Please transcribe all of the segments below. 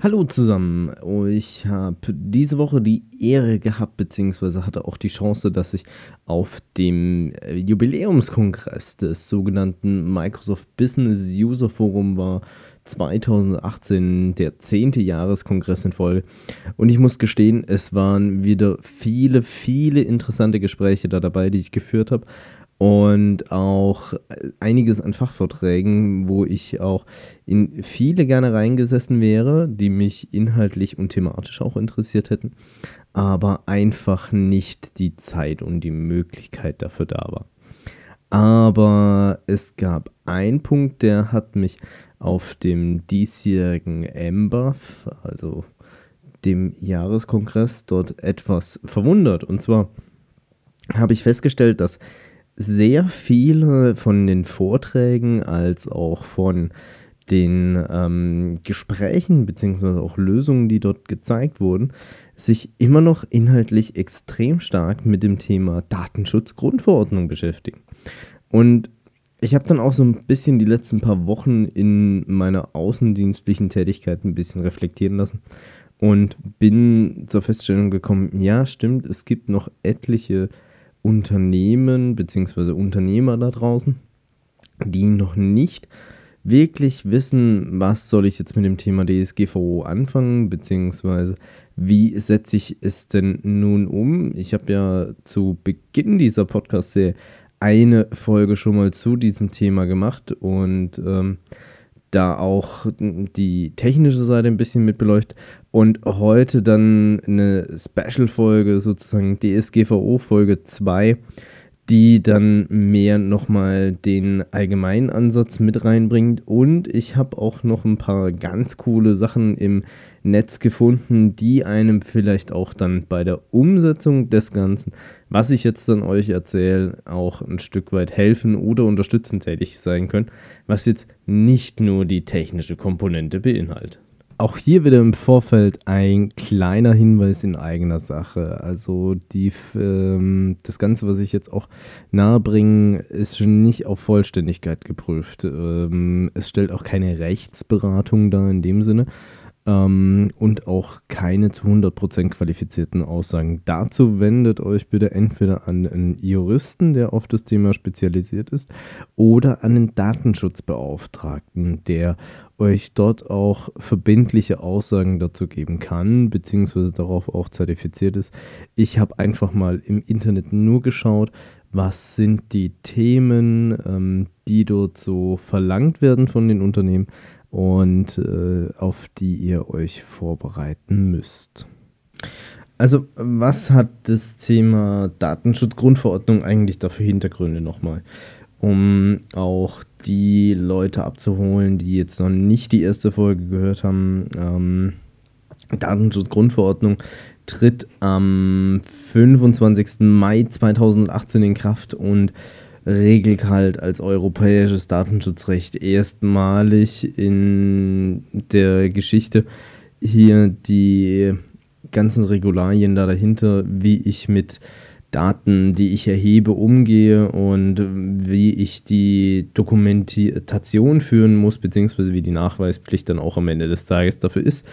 Hallo zusammen. Ich habe diese Woche die Ehre gehabt, beziehungsweise hatte auch die Chance, dass ich auf dem äh, Jubiläumskongress des sogenannten Microsoft Business User Forum war. 2018 der zehnte Jahreskongress in Folge. Und ich muss gestehen, es waren wieder viele, viele interessante Gespräche da dabei, die ich geführt habe und auch einiges an Fachvorträgen, wo ich auch in viele gerne reingesessen wäre, die mich inhaltlich und thematisch auch interessiert hätten, aber einfach nicht die Zeit und die Möglichkeit dafür da war. Aber es gab einen Punkt, der hat mich auf dem diesjährigen MBAF, also dem Jahreskongress, dort etwas verwundert. Und zwar habe ich festgestellt, dass sehr viele von den Vorträgen als auch von den ähm, Gesprächen bzw. auch Lösungen, die dort gezeigt wurden, sich immer noch inhaltlich extrem stark mit dem Thema Datenschutzgrundverordnung beschäftigen. Und ich habe dann auch so ein bisschen die letzten paar Wochen in meiner außendienstlichen Tätigkeit ein bisschen reflektieren lassen und bin zur Feststellung gekommen, ja, stimmt, es gibt noch etliche Unternehmen bzw. Unternehmer da draußen, die noch nicht wirklich wissen, was soll ich jetzt mit dem Thema DSGVO anfangen, beziehungsweise wie setze ich es denn nun um? Ich habe ja zu Beginn dieser Podcast-Serie eine Folge schon mal zu diesem Thema gemacht und ähm, da auch die technische Seite ein bisschen mit beleuchtet. Und heute dann eine Special-Folge, sozusagen DSGVO-Folge 2, die dann mehr nochmal den allgemeinen Ansatz mit reinbringt. Und ich habe auch noch ein paar ganz coole Sachen im Netz gefunden, die einem vielleicht auch dann bei der Umsetzung des Ganzen, was ich jetzt dann euch erzähle, auch ein Stück weit helfen oder unterstützend tätig sein können, was jetzt nicht nur die technische Komponente beinhaltet. Auch hier wieder im Vorfeld ein kleiner Hinweis in eigener Sache. Also die, ähm, das Ganze, was ich jetzt auch nahebringe, ist nicht auf Vollständigkeit geprüft. Ähm, es stellt auch keine Rechtsberatung dar in dem Sinne, ähm, und auch keine zu 100% qualifizierten Aussagen. Dazu wendet euch bitte entweder an einen Juristen, der auf das Thema spezialisiert ist, oder an den Datenschutzbeauftragten, der euch dort auch verbindliche Aussagen dazu geben kann, beziehungsweise darauf auch zertifiziert ist. Ich habe einfach mal im Internet nur geschaut, was sind die Themen, ähm, die dort so verlangt werden von den Unternehmen und äh, auf die ihr euch vorbereiten müsst. Also, was hat das Thema Datenschutzgrundverordnung eigentlich dafür Hintergründe nochmal? Um auch die Leute abzuholen, die jetzt noch nicht die erste Folge gehört haben. Ähm, Datenschutzgrundverordnung tritt am 25. Mai 2018 in Kraft und regelt halt als europäisches Datenschutzrecht erstmalig in der Geschichte hier die ganzen Regularien da dahinter, wie ich mit Daten, die ich erhebe, umgehe und wie ich die Dokumentation führen muss, beziehungsweise wie die Nachweispflicht dann auch am Ende des Tages dafür ist,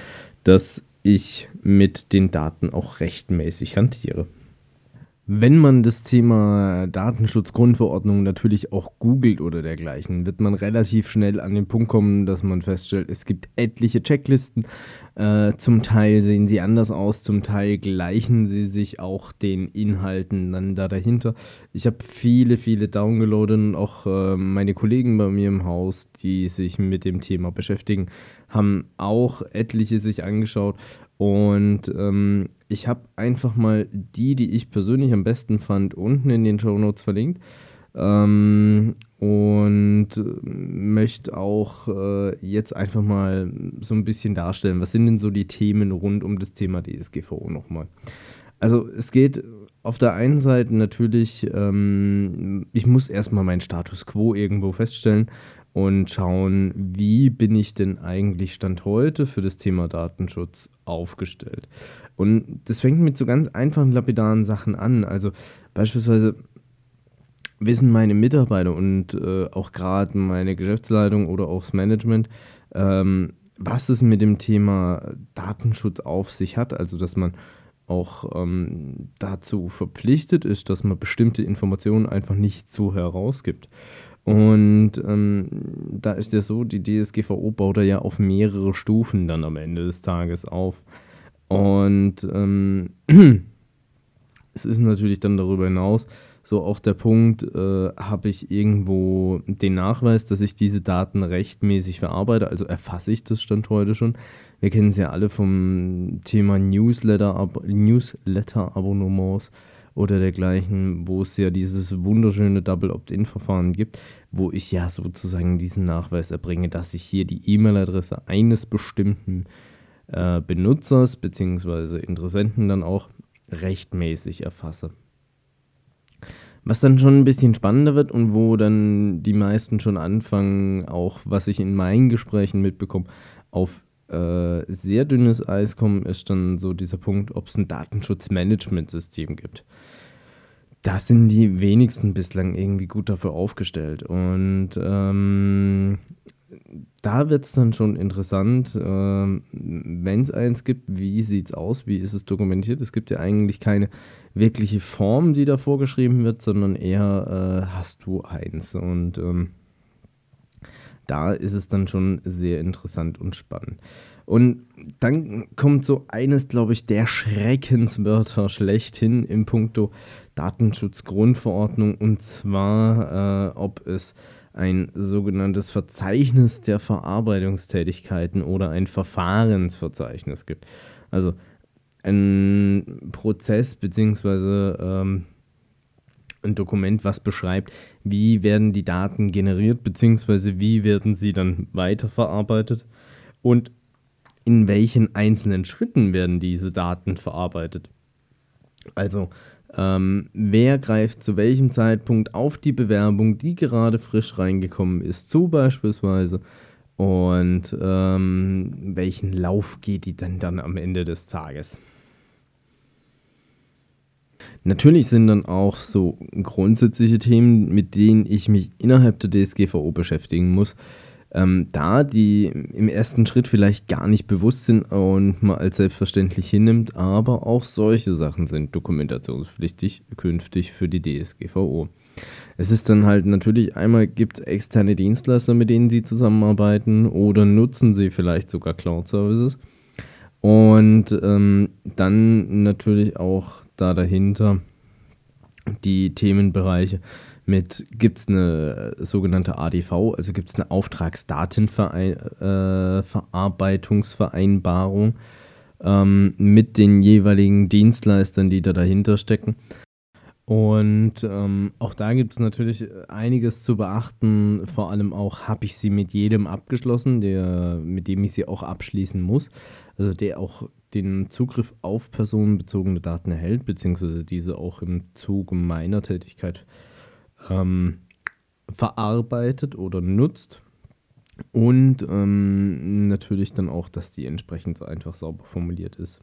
dass ich mit den Daten auch rechtmäßig hantiere. Wenn man das Thema Datenschutzgrundverordnung natürlich auch googelt oder dergleichen, wird man relativ schnell an den Punkt kommen, dass man feststellt, es gibt etliche Checklisten. Äh, zum Teil sehen sie anders aus, zum Teil gleichen sie sich auch den Inhalten dann da dahinter. Ich habe viele, viele downgeloadet und auch äh, meine Kollegen bei mir im Haus, die sich mit dem Thema beschäftigen, haben auch etliche sich angeschaut. Und ähm, ich habe einfach mal die, die ich persönlich am besten fand, unten in den Show Notes verlinkt. Ähm, und möchte auch äh, jetzt einfach mal so ein bisschen darstellen, was sind denn so die Themen rund um das Thema DSGVO nochmal. Also es geht auf der einen Seite natürlich, ähm, ich muss erstmal meinen Status quo irgendwo feststellen und schauen, wie bin ich denn eigentlich Stand heute für das Thema Datenschutz aufgestellt. Und das fängt mit so ganz einfachen, lapidaren Sachen an. Also beispielsweise wissen meine Mitarbeiter und äh, auch gerade meine Geschäftsleitung oder auch das Management, ähm, was es mit dem Thema Datenschutz auf sich hat. Also dass man auch ähm, dazu verpflichtet ist, dass man bestimmte Informationen einfach nicht so herausgibt. Und ähm, da ist ja so, die DSGVO baut ja auf mehrere Stufen dann am Ende des Tages auf. Und ähm, es ist natürlich dann darüber hinaus so auch der Punkt, äh, habe ich irgendwo den Nachweis, dass ich diese Daten rechtmäßig verarbeite, also erfasse ich das Stand heute schon. Wir kennen es ja alle vom Thema Newsletter, Newsletter-Abonnements oder dergleichen, wo es ja dieses wunderschöne Double Opt-in-Verfahren gibt, wo ich ja sozusagen diesen Nachweis erbringe, dass ich hier die E-Mail-Adresse eines bestimmten äh, Benutzers bzw. Interessenten dann auch rechtmäßig erfasse. Was dann schon ein bisschen spannender wird und wo dann die meisten schon anfangen, auch was ich in meinen Gesprächen mitbekomme, auf äh, sehr dünnes Eis kommen, ist dann so dieser Punkt, ob es ein Datenschutzmanagementsystem gibt. Da sind die wenigsten bislang irgendwie gut dafür aufgestellt. Und ähm, da wird es dann schon interessant, äh, wenn es eins gibt, wie sieht es aus, wie ist es dokumentiert? Es gibt ja eigentlich keine wirkliche Form, die da vorgeschrieben wird, sondern eher äh, hast du eins. Und ähm, da ist es dann schon sehr interessant und spannend. Und dann kommt so eines, glaube ich, der Schreckenswörter schlechthin im Punkto Datenschutzgrundverordnung und zwar, äh, ob es ein sogenanntes Verzeichnis der Verarbeitungstätigkeiten oder ein Verfahrensverzeichnis gibt. Also ein Prozess beziehungsweise ähm, ein Dokument, was beschreibt, wie werden die Daten generiert beziehungsweise wie werden sie dann weiterverarbeitet und in welchen einzelnen Schritten werden diese Daten verarbeitet. Also ähm, wer greift zu welchem Zeitpunkt auf die Bewerbung, die gerade frisch reingekommen ist, zu beispielsweise? Und ähm, welchen Lauf geht die denn dann am Ende des Tages? Natürlich sind dann auch so grundsätzliche Themen, mit denen ich mich innerhalb der DSGVO beschäftigen muss, ähm, da die im ersten Schritt vielleicht gar nicht bewusst sind und man als selbstverständlich hinnimmt, aber auch solche Sachen sind dokumentationspflichtig künftig für die DSGVO. Es ist dann halt natürlich einmal gibt es externe Dienstleister, mit denen sie zusammenarbeiten oder nutzen sie vielleicht sogar Cloud-Services. Und ähm, dann natürlich auch da dahinter die Themenbereiche mit, gibt es eine sogenannte ADV, also gibt es eine Auftragsdatenverarbeitungsvereinbarung äh, ähm, mit den jeweiligen Dienstleistern, die da dahinter stecken. Und ähm, auch da gibt es natürlich einiges zu beachten. Vor allem auch, habe ich sie mit jedem abgeschlossen, der, mit dem ich sie auch abschließen muss. Also der auch den Zugriff auf personenbezogene Daten erhält, beziehungsweise diese auch im Zuge meiner Tätigkeit ähm, verarbeitet oder nutzt. Und ähm, natürlich dann auch, dass die entsprechend einfach sauber formuliert ist.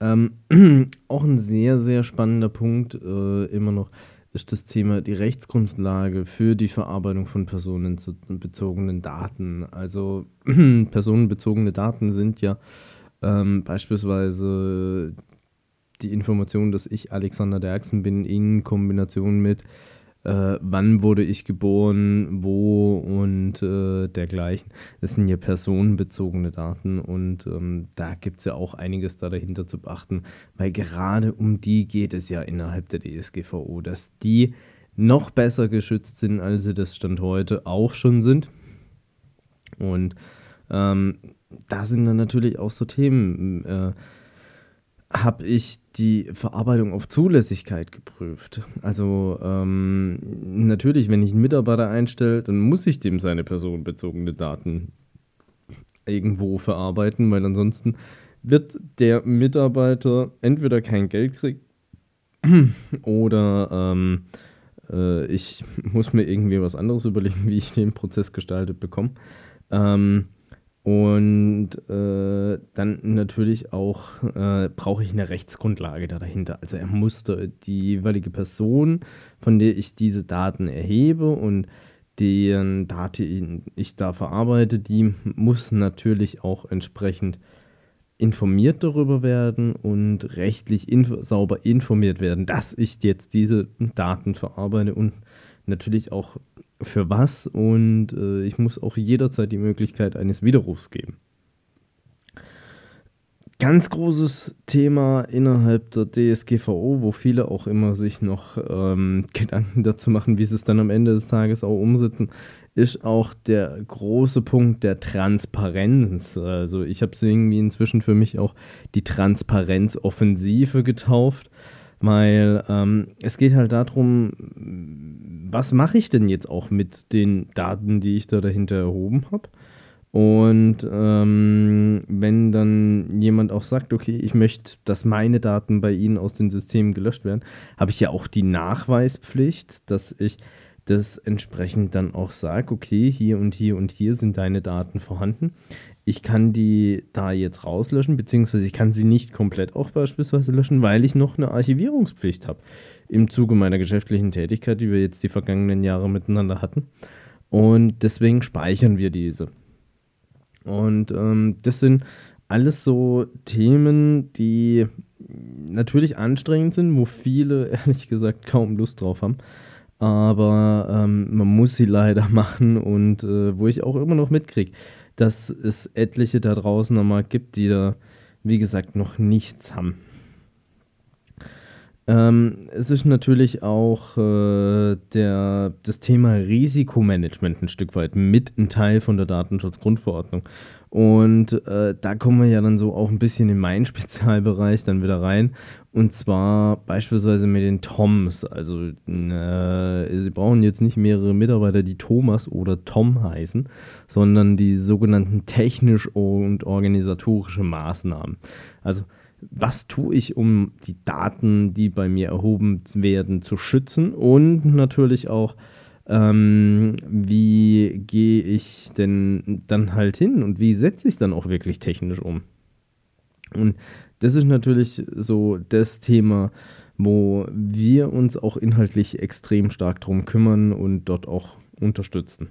Ähm, auch ein sehr, sehr spannender Punkt äh, immer noch ist das Thema die Rechtsgrundlage für die Verarbeitung von personenbezogenen Daten. Also personenbezogene Daten sind ja ähm, beispielsweise die Information, dass ich Alexander Derksen bin, in Kombination mit äh, wann wurde ich geboren, wo und äh, dergleichen. Das sind ja personenbezogene Daten und ähm, da gibt es ja auch einiges da dahinter zu beachten, weil gerade um die geht es ja innerhalb der DSGVO, dass die noch besser geschützt sind, als sie das Stand heute auch schon sind. Und ähm, da sind dann natürlich auch so Themen. Äh, habe ich die Verarbeitung auf Zulässigkeit geprüft. Also ähm, natürlich, wenn ich einen Mitarbeiter einstelle, dann muss ich dem seine personenbezogene Daten irgendwo verarbeiten, weil ansonsten wird der Mitarbeiter entweder kein Geld kriegen oder ähm, äh, ich muss mir irgendwie was anderes überlegen, wie ich den Prozess gestaltet bekomme. Ähm, und äh, dann natürlich auch äh, brauche ich eine Rechtsgrundlage da dahinter. Also er musste die jeweilige Person, von der ich diese Daten erhebe und deren Daten ich da verarbeite, die muss natürlich auch entsprechend informiert darüber werden und rechtlich inf sauber informiert werden, dass ich jetzt diese Daten verarbeite und natürlich auch für was. Und äh, ich muss auch jederzeit die Möglichkeit eines Widerrufs geben. Ganz großes Thema innerhalb der DSGVO, wo viele auch immer sich noch ähm, Gedanken dazu machen, wie sie es dann am Ende des Tages auch umsetzen, ist auch der große Punkt der Transparenz. Also ich habe es irgendwie inzwischen für mich auch die Transparenzoffensive getauft, weil ähm, es geht halt darum, was mache ich denn jetzt auch mit den Daten, die ich da dahinter erhoben habe. Und ähm, wenn dann jemand auch sagt, okay, ich möchte, dass meine Daten bei Ihnen aus den Systemen gelöscht werden, habe ich ja auch die Nachweispflicht, dass ich das entsprechend dann auch sage, okay, hier und hier und hier sind deine Daten vorhanden. Ich kann die da jetzt rauslöschen, beziehungsweise ich kann sie nicht komplett auch beispielsweise löschen, weil ich noch eine Archivierungspflicht habe im Zuge meiner geschäftlichen Tätigkeit, die wir jetzt die vergangenen Jahre miteinander hatten. Und deswegen speichern wir diese. Und ähm, das sind alles so Themen, die natürlich anstrengend sind, wo viele ehrlich gesagt kaum Lust drauf haben aber ähm, man muss sie leider machen und äh, wo ich auch immer noch mitkriege, dass es etliche da draußen nochmal gibt, die da, wie gesagt, noch nichts haben. Ähm, es ist natürlich auch äh, der, das Thema Risikomanagement ein Stück weit mit ein Teil von der Datenschutzgrundverordnung. Und äh, da kommen wir ja dann so auch ein bisschen in meinen Spezialbereich dann wieder rein. Und zwar beispielsweise mit den Toms. Also äh, Sie brauchen jetzt nicht mehrere Mitarbeiter, die Thomas oder Tom heißen, sondern die sogenannten technisch und organisatorische Maßnahmen. Also was tue ich, um die Daten, die bei mir erhoben werden, zu schützen und natürlich auch, ähm, wie gehe ich denn dann halt hin und wie setze ich dann auch wirklich technisch um. Und das ist natürlich so das Thema, wo wir uns auch inhaltlich extrem stark drum kümmern und dort auch unterstützen.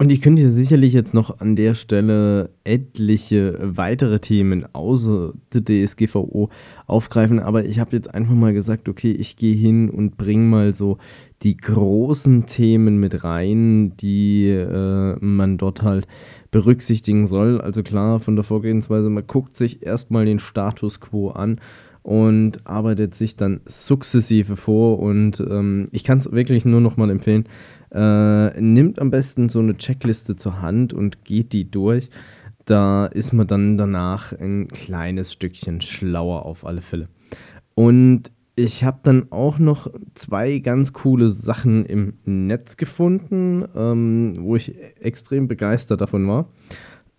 Und ich könnte sicherlich jetzt noch an der Stelle etliche weitere Themen außer der DSGVO aufgreifen, aber ich habe jetzt einfach mal gesagt, okay, ich gehe hin und bringe mal so die großen Themen mit rein, die äh, man dort halt berücksichtigen soll. Also klar, von der Vorgehensweise, man guckt sich erstmal den Status quo an und arbeitet sich dann sukzessive vor und ähm, ich kann es wirklich nur noch mal empfehlen, äh, nimmt am besten so eine Checkliste zur Hand und geht die durch. Da ist man dann danach ein kleines Stückchen schlauer auf alle Fälle. Und ich habe dann auch noch zwei ganz coole Sachen im Netz gefunden, ähm, wo ich extrem begeistert davon war,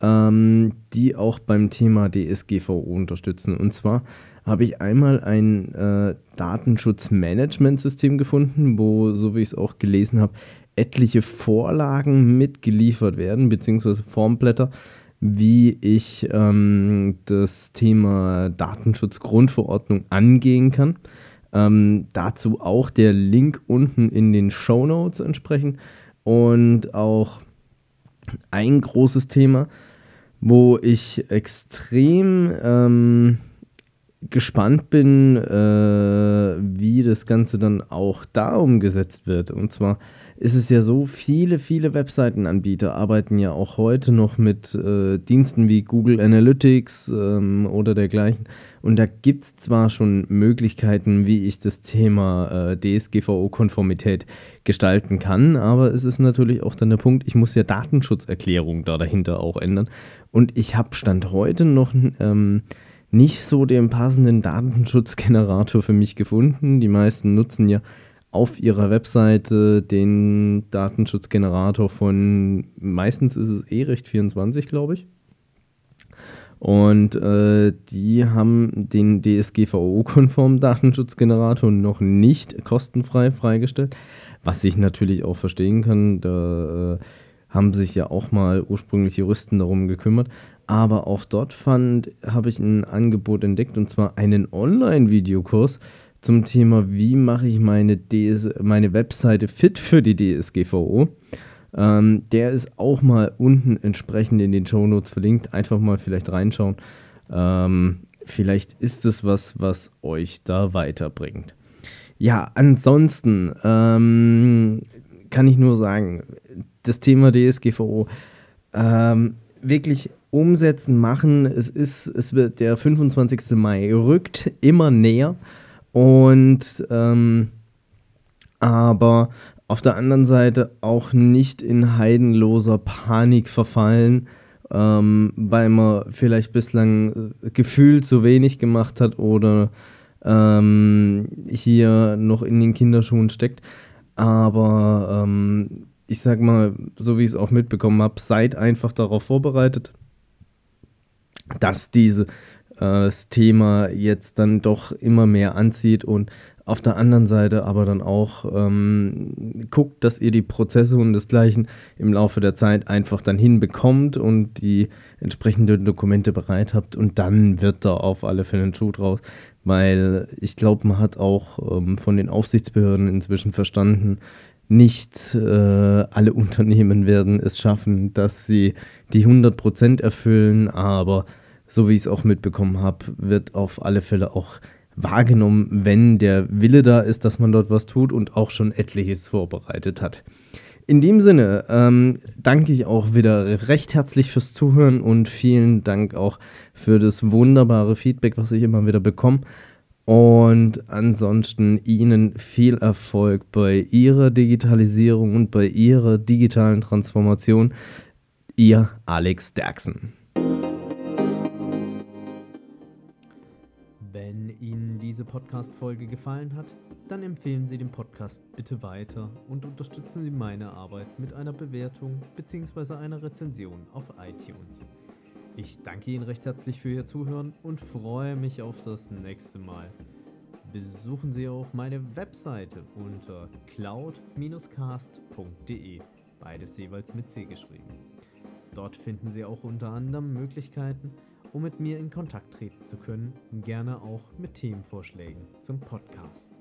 ähm, die auch beim Thema DSGVO unterstützen. Und zwar habe ich einmal ein äh, Datenschutzmanagementsystem gefunden, wo, so wie ich es auch gelesen habe, etliche Vorlagen mitgeliefert werden, beziehungsweise Formblätter, wie ich ähm, das Thema Datenschutzgrundverordnung angehen kann. Ähm, dazu auch der Link unten in den Show Notes entsprechend und auch ein großes Thema, wo ich extrem ähm, gespannt bin, äh, wie das Ganze dann auch da umgesetzt wird. Und zwar ist es ja so, viele, viele Webseitenanbieter arbeiten ja auch heute noch mit äh, Diensten wie Google Analytics ähm, oder dergleichen. Und da gibt es zwar schon Möglichkeiten, wie ich das Thema äh, DSGVO-Konformität gestalten kann, aber es ist natürlich auch dann der Punkt, ich muss ja Datenschutzerklärung da dahinter auch ändern. Und ich habe Stand heute noch ähm, nicht so den passenden Datenschutzgenerator für mich gefunden. Die meisten nutzen ja auf ihrer Webseite den Datenschutzgenerator von, meistens ist es eh recht 24, glaube ich. Und äh, die haben den DSGVO-konformen Datenschutzgenerator noch nicht kostenfrei freigestellt, was ich natürlich auch verstehen kann. Da äh, haben sich ja auch mal ursprünglich Juristen darum gekümmert. Aber auch dort fand, habe ich ein Angebot entdeckt und zwar einen Online-Videokurs, zum Thema, wie mache ich meine, DS meine Webseite fit für die DSGVO. Ähm, der ist auch mal unten entsprechend in den Show Notes verlinkt. Einfach mal vielleicht reinschauen. Ähm, vielleicht ist es was, was euch da weiterbringt. Ja, ansonsten ähm, kann ich nur sagen, das Thema DSGVO ähm, wirklich umsetzen, machen. Es ist, es wird der 25. Mai rückt immer näher. Und ähm, aber auf der anderen Seite auch nicht in heidenloser Panik verfallen, ähm, weil man vielleicht bislang äh, gefühlt zu wenig gemacht hat oder ähm, hier noch in den Kinderschuhen steckt. Aber ähm, ich sag mal, so wie ich es auch mitbekommen habe, seid einfach darauf vorbereitet, dass diese das Thema jetzt dann doch immer mehr anzieht und auf der anderen Seite aber dann auch ähm, guckt, dass ihr die Prozesse und desgleichen im Laufe der Zeit einfach dann hinbekommt und die entsprechenden Dokumente bereit habt und dann wird da auf alle Fälle ein Schuh draus, weil ich glaube, man hat auch ähm, von den Aufsichtsbehörden inzwischen verstanden, nicht äh, alle Unternehmen werden es schaffen, dass sie die 100% erfüllen, aber so wie ich es auch mitbekommen habe, wird auf alle Fälle auch wahrgenommen, wenn der Wille da ist, dass man dort was tut und auch schon etliches vorbereitet hat. In dem Sinne ähm, danke ich auch wieder recht herzlich fürs Zuhören und vielen Dank auch für das wunderbare Feedback, was ich immer wieder bekomme. Und ansonsten Ihnen viel Erfolg bei Ihrer Digitalisierung und bei Ihrer digitalen Transformation. Ihr Alex Derksen. diese Podcast-Folge gefallen hat, dann empfehlen Sie den Podcast bitte weiter und unterstützen Sie meine Arbeit mit einer Bewertung bzw. einer Rezension auf iTunes. Ich danke Ihnen recht herzlich für Ihr Zuhören und freue mich auf das nächste Mal. Besuchen Sie auch meine Webseite unter cloud-cast.de, beides jeweils mit C geschrieben. Dort finden Sie auch unter anderem Möglichkeiten, um mit mir in Kontakt treten zu können, gerne auch mit Themenvorschlägen zum Podcast.